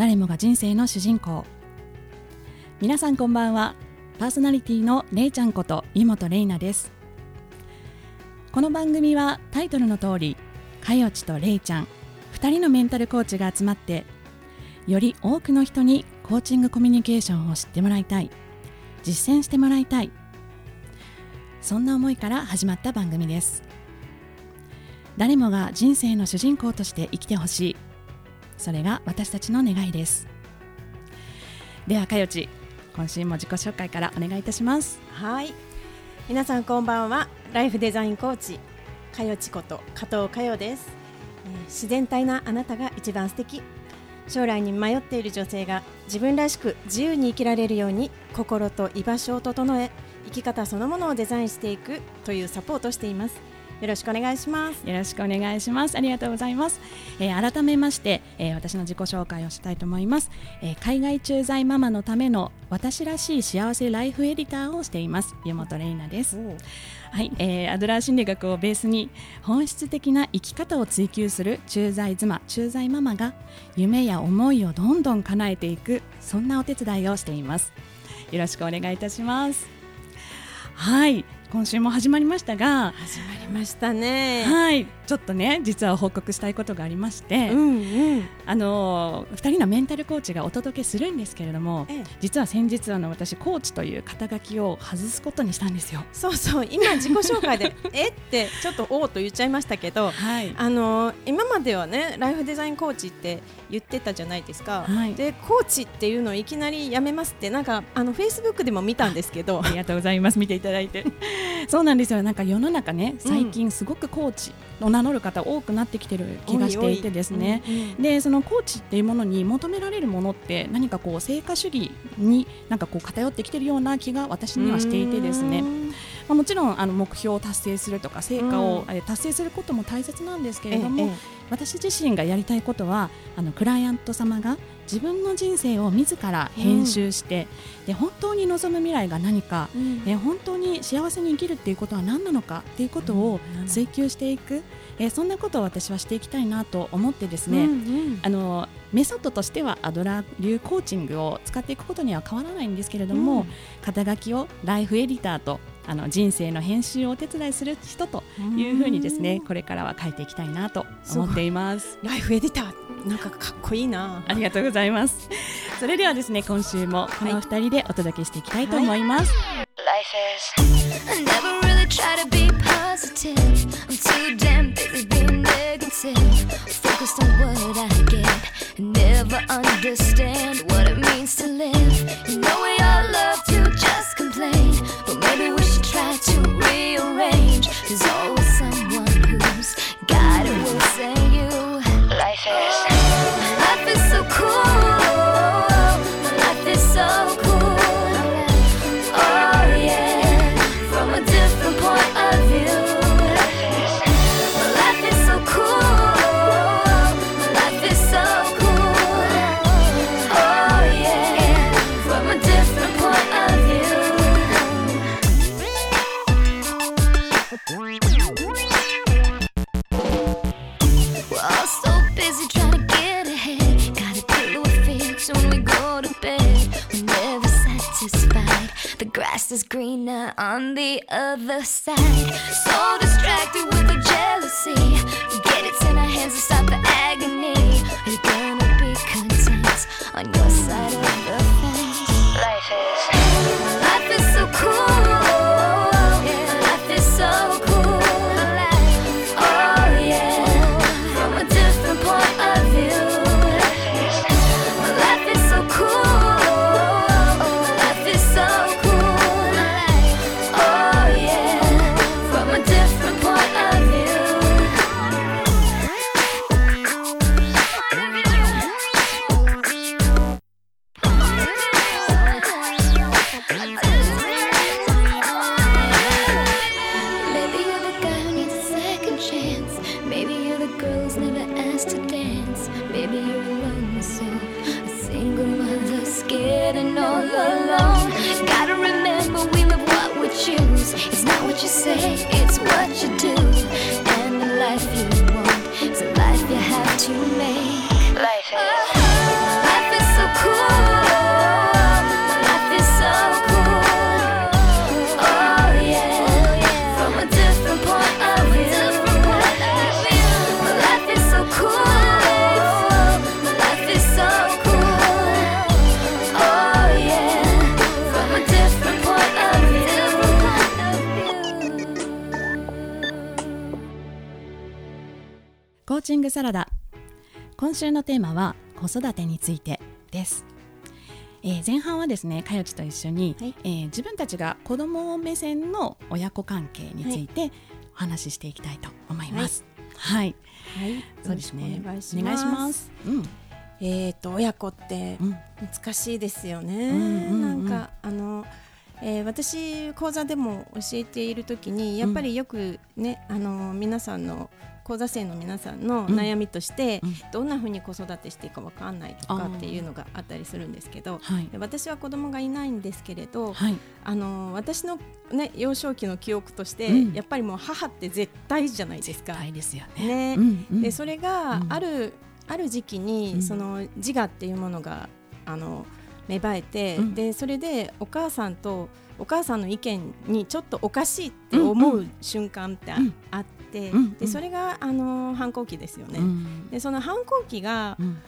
誰もが人生の主人公。皆さんこんばんは。パーソナリティのれいちゃんこと湯本れいなです。この番組はタイトルの通りかよちとれいちゃん2人のメンタルコーチが集まってより多くの人にコーチングコミュニケーションを知ってもらいたい。実践してもらいたい。そんな思いから始まった番組です。誰もが人生の主人公として生きてほしい。それが私たちの願いです。ではかよち今週も自己紹介からお願いいたします。はい。皆さんこんばんは。ライフデザインコーチかよちこと加藤かよです、えー自然体なあなたが一番素敵。将来に迷っている女性が自分らしく自由に生きられるように心と居場所を整え生き方そのものをデザインしていくというサポートをしています。よろしくお願いします。よろしくお願いします。ありがとうございます、えー改めまして、えー私の自己紹介をしたいと思います、えー海外駐在ママのための私らしい幸せライフエディターをしています。湯本玲奈です。はい、えーアドラー心理学をベースに本質的な生き方を追求する駐在妻駐在ママが夢や思いをどんどん叶えていくそんなお手伝いをしています。よろしくお願いいたします。はい今週も始まりましたが始まりましたね。はい。ちょっとね実は報告したいことがありまして、うんうん。あの2人のメンタルコーチがお届けするんですけれどもええ。実は先日あの私コーチという肩書きを外すことにしたんですよ。そうそう。今自己紹介で えってちょっとおおと言っちゃいましたけどはい。あの今まではねライフデザインコーチって言ってたじゃないですか、はい。でコーチっていうのをいきなりやめますってなんかあのフェイスブックでも見たんですけど。ありがとうございます。見ていただいて。そうなんですよ。なんか世の中ね、最近すごくコーチを名乗る方多くなってきてる気がしていてですね。で、そのコーチっていうものに求められるものって何かこう成果主義になんかこう偏ってきてるような気が私にはしていてですね。うんまあ、もちろんあの目標を達成するとか成果をうえ達成することも大切なんですけれども、ええ私自身がやりたいことはあのクライアント様が自分の人生を自ら編集して、で本当に望む未来が何か、うん。え本当に幸せに生きるっていうことは何なのかっていうことをうん。追求していく、えーそんなことを私はしていきたいなと思ってですね、うんうん。あのメソッドとしてはアドラー流コーチングを使っていくことには変わらないんですけれども、うん。肩書きをライフエディターとあの人生の編集をお手伝いする人というふうにですね、これからは書いていきたいなと思っています。ライフエディターなんかかっこいいなありがとうございます。それではですね、今週もこのお二人でお届けしていきたいと思います。Is. I never really try to be positive. I'm too damn busy being negative. Focused on what I get. and Never understand what it means to live. You know we all love to just complain. But maybe we to rearrange. There's always someone who's got it will say you. Life is. sad. コーチングサラダ。今週のテーマは子育てについてです、えー前半はですねかよちと一緒に、はい。えー自分たちが子供目線の親子関係についてお話ししていきたいと思います。はい、はい、そうですね。お願いします。えっ、と親子ってうん。難しいですよね。うんうんうん。なんかあの、えー私講座でも教えている時にやっぱりよくね、あの皆さんの講座生の皆さんの悩みとして、うん。どんな風に子育てしていいかわかんないとかっていうのがあったりするんですけど。はい。で私は子供がいないんですけれど、はい。あの私のね幼少期の記憶として、うん。やっぱりもう母って絶対じゃないですか。大ですよね。ね、うんうん。でそれがうん。ある、ある時期に、うん。その自我っていうものがあの芽生えて、うん。でそれでお母さんとお母さんの意見にちょっとおかしいって思う瞬間ってあ,、うん。って、うんでそれがあの反抗期ですよね。うん。でその反抗期がうん。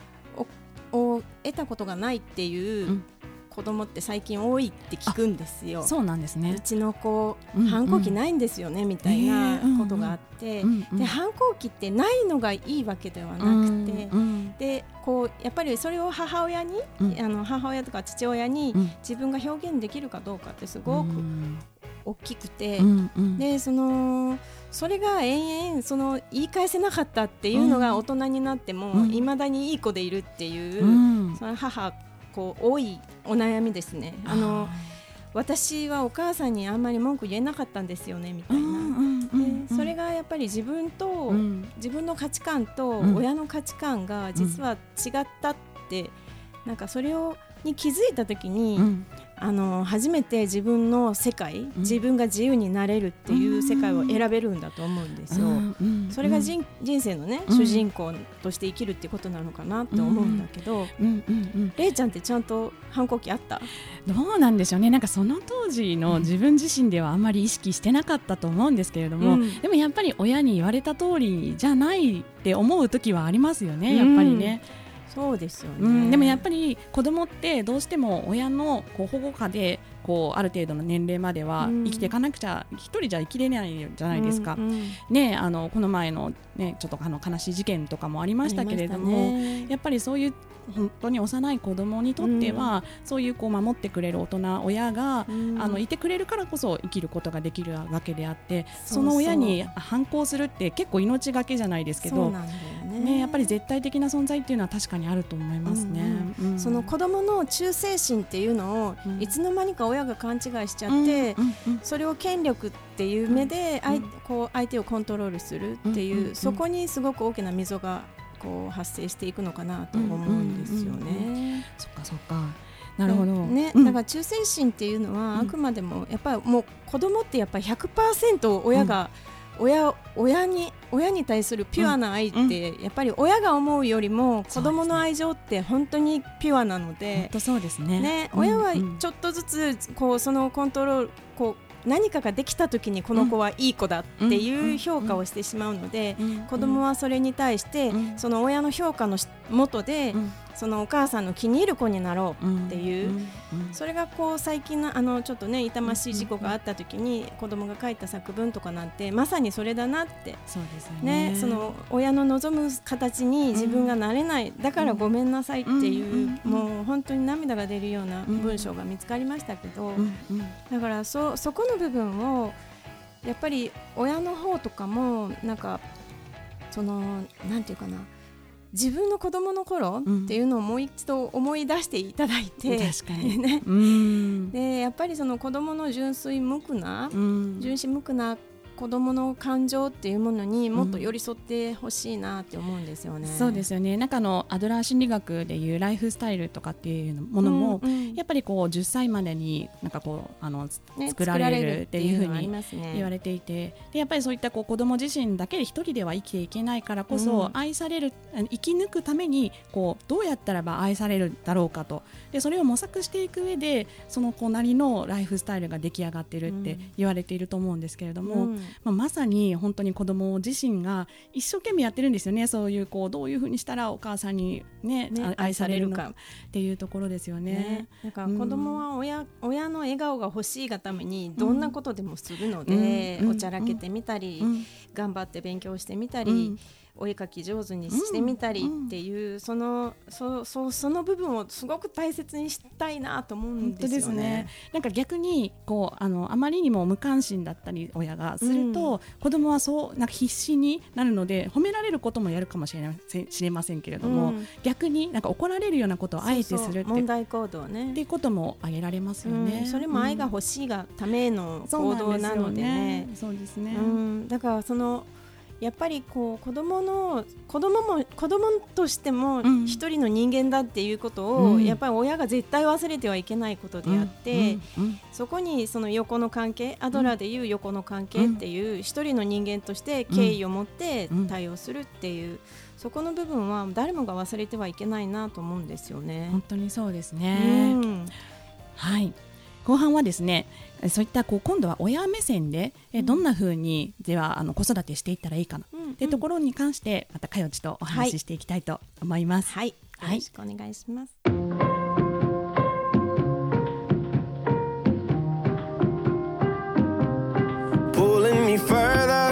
を得たことがないっていううん。子供って最近多いって聞くんですよ。そうなんですね。うちの子、うん反抗期ないんですよねみたいなえーことがあって、うんうん。で反抗期ってないのがいいわけではなくて、うん。でこうやっぱりそれを母親に、うん。あの母親とか父親にうん。自分が表現できるかどうかってすごくうん。大きくて、うんうん。でそのそれが延々その言い返せなかったっていうのが大人になってもうん。いま、未だにいい子でいるっていう、うん。その母こう多いお悩みですね。あの私はお母さんにあんまり文句言えなかったんですよねみたいな。でそれががやっぱり自分と、うん。自分の価値観とうん。親の価値観が実は違ったって、なんかそれをに気づいた時に、うんあの初めて自分の世界、自分が自由になれるっていう世界を選べるんだと思うんですよ。うん。それが人,、人生のね、うん。主人公として生きるってことなのかなって思うんだけど、うん。うん。うん。れいちゃんってちゃんと反抗期あった？どうなんでしょうね。なんかその当時の自分自身ではあんまり意識してなかったと思うんですけれども、うん。でもやっぱり親に言われた通りじゃないって思う時はありますよねやっぱりね、そうですよね、うんでもやっぱり子供ってどうしても親のこう保護下でこうある程度の年齢まではうん。生きていかなくちゃ一人じゃ生きれないじゃないですか、うんうんねあのこの前のねちょっとあの悲しい事件とかもありましたけれども、ね。やっぱりそういう本当に幼い子供にとっては、そういうこう守ってくれる大人親が、うん。あのいてくれるからこそ生きることができるわけであってその親に反抗するって結構命がけじゃないですけどね。ね、やっぱり絶対的な存在っていうのは確かにあると思いますね。うんその子供の忠誠心っていうのを、うん。いつの間にか親が勘違いしちゃって、うんうんそれを権力っていう目で相,、うん。こう相手をコントロールするっていう、うんうんうん。そこにすごく大きな溝がこう発生していくのかなと思うんですようんうんね。そっかそっか。なるほど。ね、うん。だから忠誠心っていうのは、うん。あくまでもやっぱりもう子供ってやっぱり100%親が、親親に親に対するピュアな愛って、やっぱり親が思うよりも子供の愛情って本当にピュアなの本で、当そうですね。親はうんちょっとずつこうそのコントロールこう何かができた時にこの子はいい子だっていう評価をしてしまうので、うん。子供はそれに対して、うん。その親の評価のし元で、うんそのお母さんの気に入る子になろううんっていうそれがこう最近のあのちょっとね痛ましい事故があった時に子供が書いた作文とかなんてまさにそれだなってそうですよね。ねその親の望む形に自分がなれない、だからごめんなさいっていう、うんもう本当に涙が出るような文章が見つかりましたけど、だからそそこの部分をやっぱり親の方とかもなんかそのなんていうかな自分の子供の頃うん。っていうのをもう一度思い出していただいて、確かに。ね、うん。でやっぱりその子供の純粋無垢な、うん。純真無垢な子供の感情っていうものにもっと寄り添ってほしいなって思うんですよね。そうですよね。なんかあのアドラー心理学でいうライフスタイルとかっていうものも、うんうん。やっぱりこう10歳までになんかこうあの、ね作られるっていうふうに言われていてでやっぱりそういったこう子供自身だけで一人では生きていけないからこそ、うん。愛される生き抜くためにこうどうやったらば愛されるだろうかと。でそれを模索していく上でその子なりのライフスタイルが出来上がってるって言われていると思うんですけれども、うんまあ、まさに本当に子供自身が一生懸命やってるんですよね。そういうこうどういうふうにしたらお母さんに、ねねあ愛されるか。っていうところですよね。ね、だから子供は親,、親の笑顔が欲しいがためにどんなことでもするので、うん。おちゃらけてみたり、うん。頑張って勉強してみたり、うんお絵描き上手にしてみたりっていう、そのそそその部分をすごく大切にしたいなと思うんですよねね。。なんか逆にこうあのあまりにも無関心だったり親がすると、子供はそうなんか必死になるので褒められることもやるかもしれません知れませんけれども、うん逆になんか怒られるようなことをあえてするって問題行動ねっていうことも挙げられますよね。うんそれも愛が欲しいがための行動なのでね。そうですね。うん、だからそのやっぱりこう子供の子供も子供としてもうん。一人の人間だっていうことを、うん。やっぱり親が絶対忘れてはいけないことであって、そこにその横の関係アドラーでいう横の関係っていう一人の人間として敬意を持ってうん。対応するっていう、そこの部分は誰もが忘れてはいけないなと思うんですよね。本当にそうですうね。ん。はい。後半はですね、えそういったこう今度は親目線でえどんな風にではあの子育てしていったらいいかな。うんっていうところに関してまたかよちとお話ししていきたいと思います。はい、よはい。ろしくお願いします。pulling me further,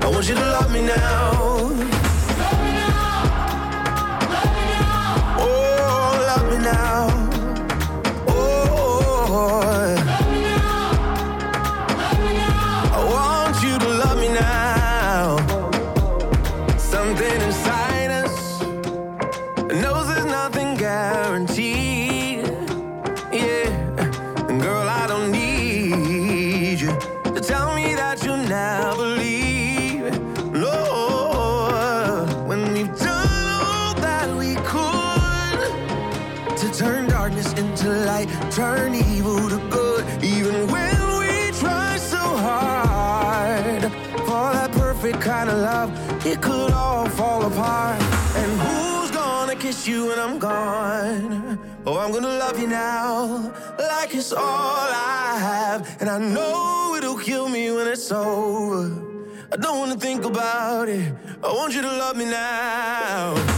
I want you to love me now. It's all I have, and I know it'll kill me when it's over. I don't wanna think about it. I want you to love me now.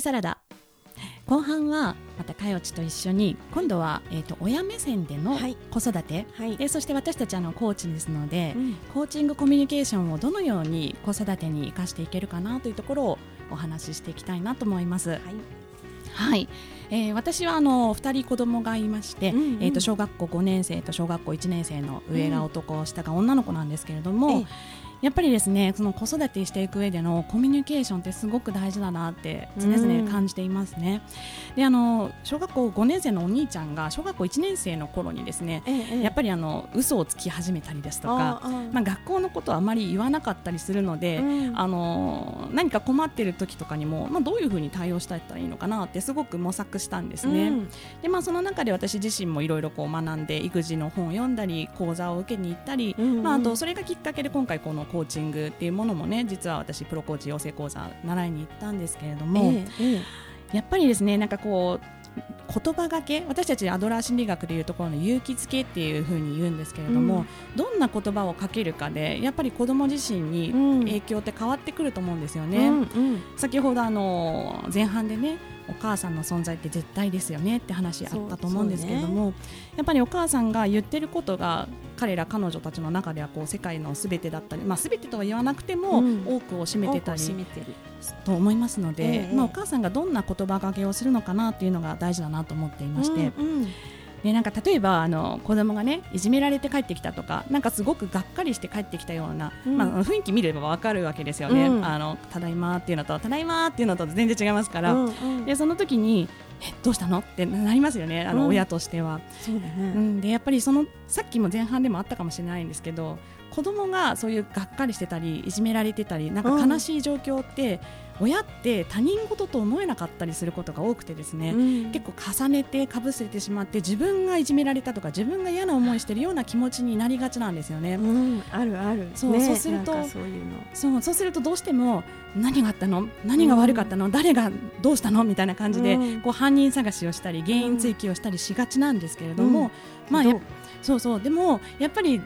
グサラダ。後半はまたかよちと一緒に今度は、えー、と親目線でのはい。子育て、はい。でそして私たちあのコーチですので、うん。コーチングコミュニケーションをどのように子育てに生かしていけるかなというところをお話ししていきたいなと思います。はい。はい、えー私はあの2人子供がいまして、うん。うんえー、と小学校5年生と小学校1年生の上が男、下が女の子なんですけれども、えやっぱりですねその子育てしていく上でのコミュニケーションってすごく大事だなって常々感じていますね。であの小学校5年生のお兄ちゃんが小学校1年生の頃にですねえええやっぱりあの嘘をつき始めたりですとかまあ、学校のことはあまり言わなかったりするので、うん。あの何か困っている時とかにも、まあ、どういうふうに対応したらいいのかなってすごく模索したんですね。うん。でまあ、その中で私自身もいろいろこう学んで育児の本を読んだり講座を受けに行ったり、うんうん。まあ、あとそれがきっかけで今回このコーチングっていうものもね実は私プロコーチ養成講座習いに行ったんですけれども、ええええ。やっぱりですねなんかこう言葉がけ私たちアドラー心理学でいうところの勇気づけっていうふうに言うんですけれども、どんな言葉をかけるかでやっぱり子供自身にうん。影響って変わってくると思うんですよね。うんうん。先ほどあの前半でねお母さんの存在って絶対ですよねって話あったと思うんですけれども、やっぱりお母さんが言ってることが彼ら彼女たちの中ではこう世界のすべてだったり、まあ、すべてとは言わなくても、うん。多くを占めてたり多くを占めてる。と思いますので、ええ。まあ、お母さんがどんな言葉がけをするのかなっていうのが大事だなと思っていまして、うんうんでなんか例えばあの子供がねいじめられて帰ってきたとかなんかすごくがっかりして帰ってきたような、うん。まあ、雰囲気見ればわかるわけですよね、うん。あのただいまっていうのとただいまっていうのと全然違いますから、うんうん。でその時にえどうしたのってなりますよねあの、うん。親としては、そうだね。うん、でやっぱりそのさっきも前半でもあったかもしれないんですけど子供がそういうがっかりしてたりいじめられてたりなんか悲しい状況って、親って他人事と思えなかったりすることが多くてですね、うん。結構重ねてかぶせてしまって自分がいじめられたとか自分が嫌な思いしてるような気持ちになりがちなんですよね。うん。あるある。そうね。そうするとそうそうするとどうしても何があったの？何が悪かったの、誰がどうしたの？みたいな感じで、うん。こう犯人探しをしたり原因追及をしたりしがちなんですけれども、うん。まあそうそう。でもやっぱり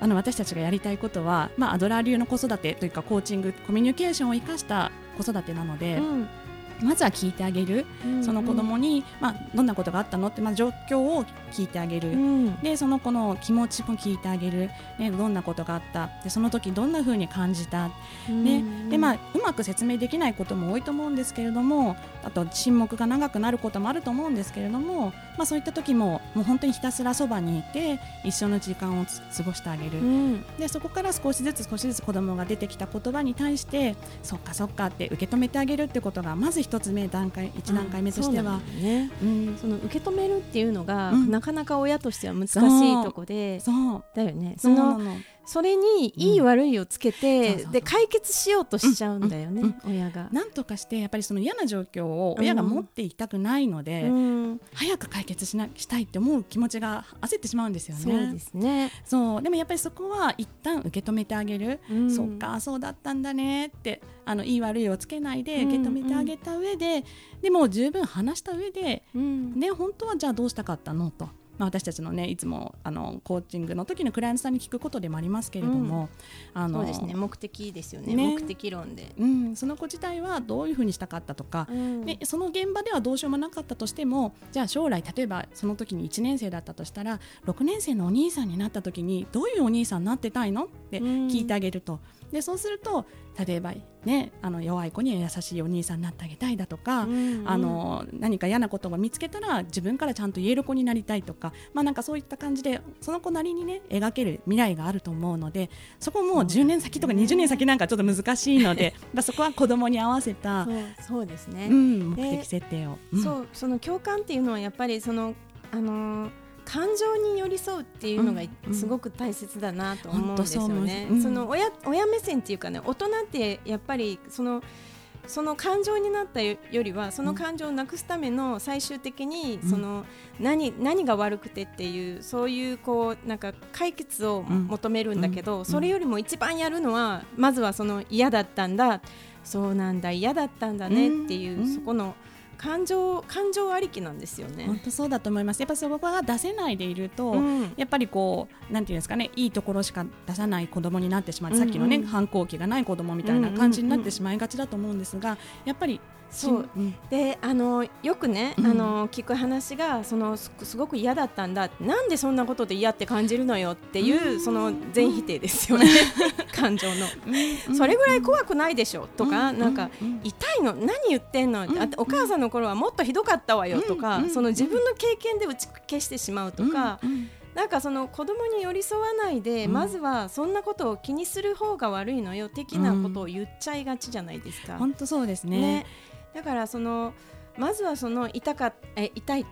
あの私たちがやりたいことは、まあ、アドラー流の子育てというかコーチングコミュニケーションを生かした子育てなので、うん。まずは聞いてあげる、その子供に、まあ、どんなことがあったのって、まあ、状況を聞いてあげる、うん。でその子の気持ちも聞いてあげる、ね、どんなことがあった。でその時どんな風に感じた、ねでまあ、うまく説明できないことも多いと思うんですけれどもあと沈黙が長くなることもあると思うんですけれども、まあ、そういった時ももう本当にひたすらそばにいて一緒の時間をつ過ごしてあげる、うん。でそこから少しずつ少しずつ子供が出てきた言葉に対してそっかそっかって受け止めてあげるってことがまず一つ目段階一段階目としては。そうなん。ね。うん。その受け止めるっていうのが、うん。なかなか親としては難しいとこで。そう。だよね。そのそれにいい悪いをつけて、で解決しようとしちゃうんだよね、うん親が。なんとかしてやっぱりその嫌な状況を親が持っていたくないので、うん早く解決しなしたいって思う気持ちが焦ってしまうんですよね。そうですね。そう。でもやっぱりそこは一旦受け止めてあげる、うん。そっかそうだったんだねってあのいい悪いをつけないで受け止めてあげた上で、でも十分話した上でうん。ね本当はじゃあどうしたかったの？と。まあ、私たちのねいつもあのコーチングの時のクライアントさんに聞くことでもありますけれども、あのそうですね。目的ですよね。ね。目的論で。うん、その子自体はどういうふうにしたかったとか、うん。でその現場ではどうしようもなかったとしてもじゃあ将来例えばその時に1年生だったとしたら6年生のお兄さんになった時にどういうお兄さんになってたいの？って聞いてあげると、でそうすると例えば、ね、あの弱い子には優しいお兄さんになってあげたいだとか、うんあの何か嫌なことを見つけたら自分からちゃんと言える子になりたいとか,、まあ、なんかそういった感じでその子なりにね描ける未来があると思うのでそこもう10年先とか20年先なんかちょっと難しいので、まあそこは子供に合わせた、そうそうですね。うん、で目的設定を。うんそうその共感っていうのはやっぱりそのあのー感情に寄り添うっていうのがうんうん。すごく大切だなと思うんですよね。ますうん。その親親目線っていうかね大人ってやっぱりそのその感情になったよりはその感情をなくすための最終的にうん。その何何が悪くてっていうそういうこうなんか解決をうん求めるんだけうん。どそれよりも一番やるのはまずはその嫌だったんだ。そうなんだ嫌だったんだねっていううん。そこの感情感情ありきなんですよね。本当そうだと思います。やっぱそこが出せないでいると、うんやっぱりこうなんていうんですかねいいところしか出さない子供になってしまう、うんうんさっきのね反抗期がない子供みたいな感じになってしまいがちだと思うんですが、やっぱりそう。うんであのよくね、うん。あの聞く話がそのすすごく嫌だったんだ。なんでそんなことで嫌って感じるのよっていう、うん。その全否定ですよね。感情の、それぐらい怖くないでしょとか、なんか、うん。痛いの何言ってんの、お母さんの頃はもっとひどかったわよとか、うんその自分の経験で打ち消してしまうとか、なんかその子供に寄り添わないで、うん。まずはそんなことを気にする方が悪いのよ的なことを言っちゃいがちじゃないですか。本当そうですね。ね、だからそのまずはその痛かえ痛い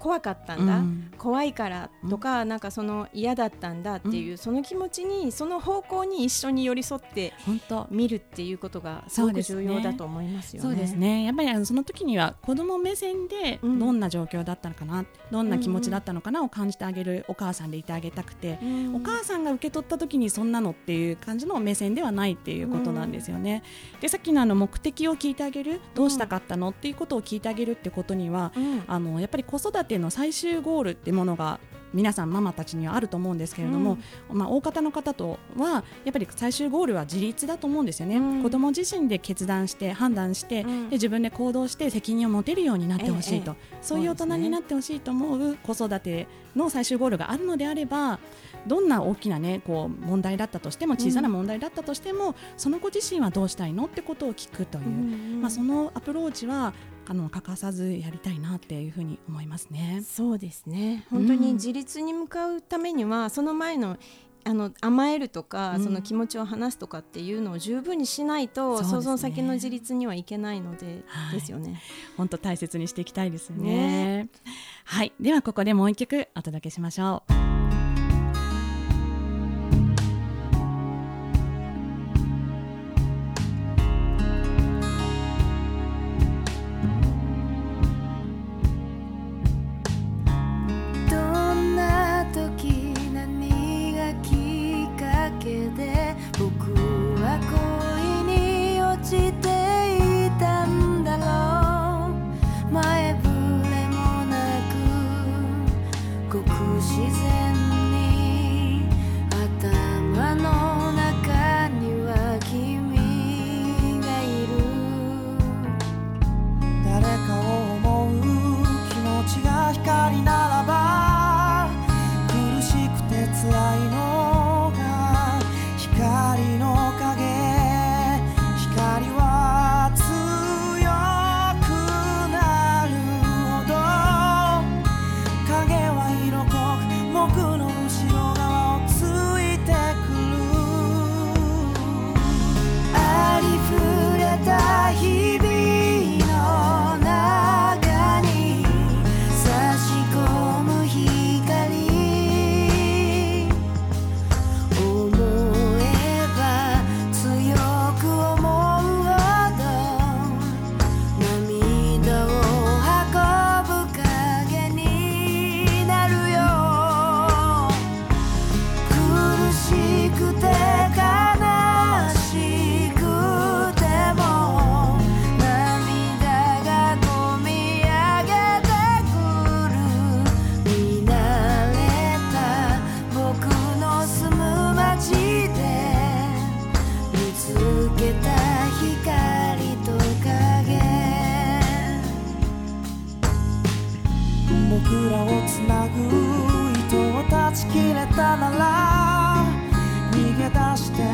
怖かったんだ、うん。怖いからとか、なんかその嫌だったんだっていう、その気持ちにその方向に一緒に寄り添って本当。見るっていうことがすごく重要だと思いますよね。そうですね。やっぱりあのその時には子供目線でうん。どんな状況だったのかな、どんな気持ちだったのかなを感じてあげるお母さんでいてあげたくて、うん。お母さんが受け取った時にそんなのっていう感じの目線ではないっていうことなんですよね。でさっきのあの目的を聞いてあげるどうしたかったの？っていうことを聞いてあげるってことには、うん。あのやっぱり子育ての最終ゴールってものが皆さんママたちにはあると思うんですけれども、まあ、大方の方とはやっぱり最終ゴールは自立だと思うんですよね、うん。子供自身で決断して判断して、うん。で自分で行動して責任を持てるようになってほしいと、えそういう大人になってほしいと思う子育ての最終ゴールがあるのであればどんな大きな、ね、こう問題だったとしても小さな問題だったとしても、その子自身はどうしたいのってことを聞くという、うん。まあ、そのアプローチはあの欠かさずやりたいなっていうふうに思いますね。そうですね。本当に自立に向かうためには、その前のあの甘えるとか、うん。その気持ちを話すとかっていうのを十分にしないとそね。その先の自立にはいけないので、はい。ですよね。本当大切にしていきたいですよね。ね。はい。ではここでもう一曲お届けしましょう past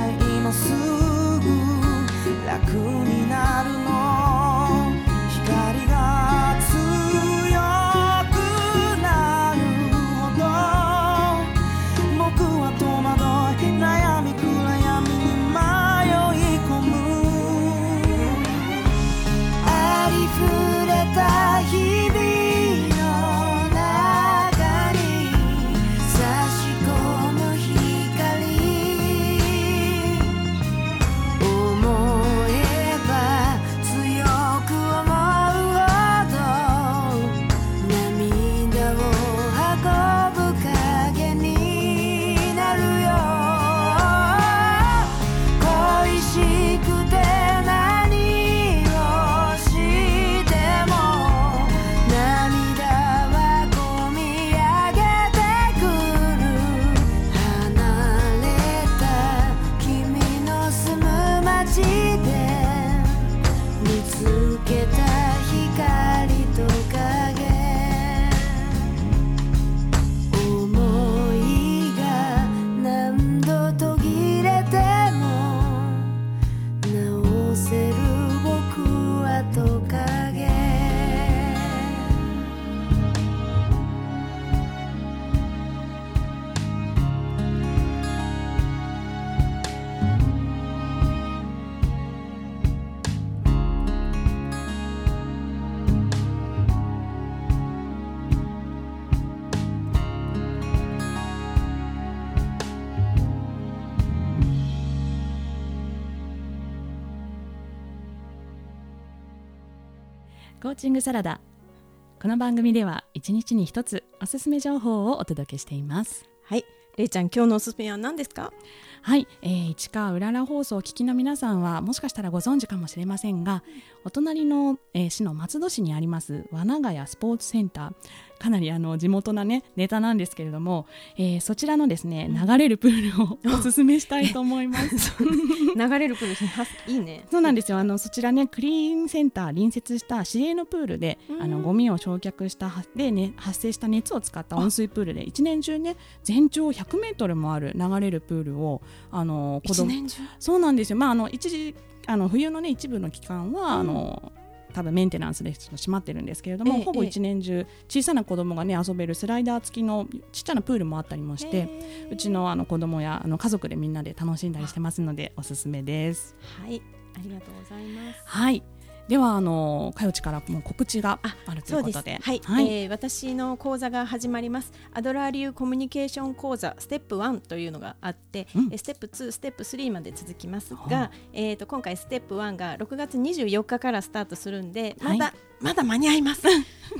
グサラダ。この番組では1日に1つおすすめ情報をお届けしています。はい。れいちゃん今日のおすすめは何ですか？はい、えー、市川うらら放送をお聞きの皆さんはもしかしたらご存知かもしれませんがお隣の、えー市の松戸市にあります和永谷スポーツセンターかなりあの地元なねネタなんですけれども、えーそちらのですね流れるプールをおすすめしたいと思います。流れるプールはいいね。そうなんですよ。あのそちらねクリーンセンター隣接した市営のプールで、あのゴミを焼却したはで、ね、発生した熱を使った温水プールで一年中ね全長100メートルもある流れるプールをあの子供そうなんですよ、まあ、あの一時あの冬の、ね、一部の期間は、あの多分メンテナンスでちょっと閉まってるんですけれども、ええほぼ一年中小さな子供がね遊べるスライダー付きのちっちゃなプールもあったりもしてうちのあの子供やあの家族でみんなで楽しんだりしてますのでおすすめです。はいありがとうございます。はい。ではあのかよちからもう告知があるといそうことで。はい、はい。えー私の講座が始まります。アドラー流コミュニケーション講座ステップ1というのがあって、うん。えーステップ2ステップ3まで続きますはが、えー、と今回ステップ1が6月24日からスタートするんでまだ、はい。まだ間に合います。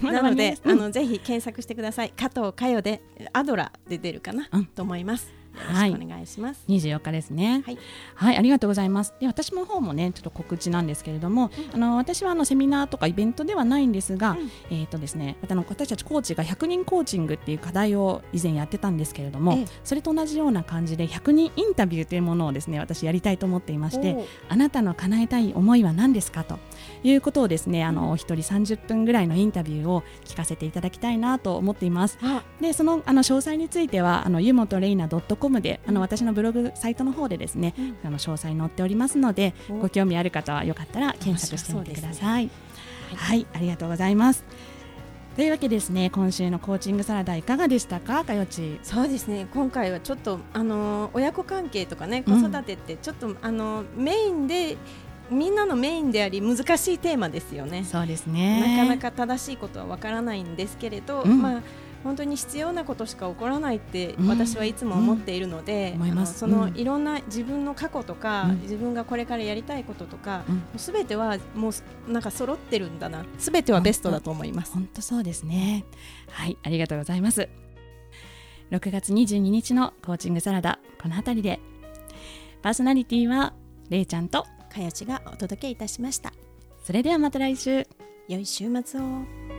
なので間に合います。あのぜひ検索してください。加藤佳代でアドラで出るかな、うん。と思いますはい。お願いします、24日ですね。はい。はい、ありがとうございます。で、私の方もね、ちょっと告知なんですけれども、あの私はあのセミナーとかイベントではないんですが、うん。えっ、とですね、あの私たちコーチが100人コーチングっていう課題を以前やってたんですけれども、ええ。それと同じような感じで100人インタビューというものをですね、私やりたいと思っていまして、あなたの叶えたい思いは何ですかということをですね、あのお一人30分ぐらいのインタビューを聞かせていただきたいなと思っています。あ。でそのあの詳細についてはあの湯本レイナ .com であの私のブログサイトの方でですね、うんあの詳細載っておりますのでおご興味ある方はよかったら検索してみてください。ははい、ありがとうございます。というわけですね今週のコーチングサラダいかがでしたか？かよち。そうですね今回はちょっとあの親子関係とかね子うん育てってちょっと、あのメインでみんなのメインであり難しいテーマですよね。そうですなね。かなか正しいことはわからないんですけれど、うんまあ本当に必要なことしか起こらないってうん私はいつも思っているので、そのうんいろんな自分の過去とか、うん自分がこれからやりたいこととか、うんすべてはもうなんか揃ってるんだなすべてはベストだと思います。本当そうですね。はい、ありがとうございます。6月22日のコーチングサラダこの辺りでパーソナリティはれいちゃんとかよちがお届けいたしました。それではまた来週。良い週末を。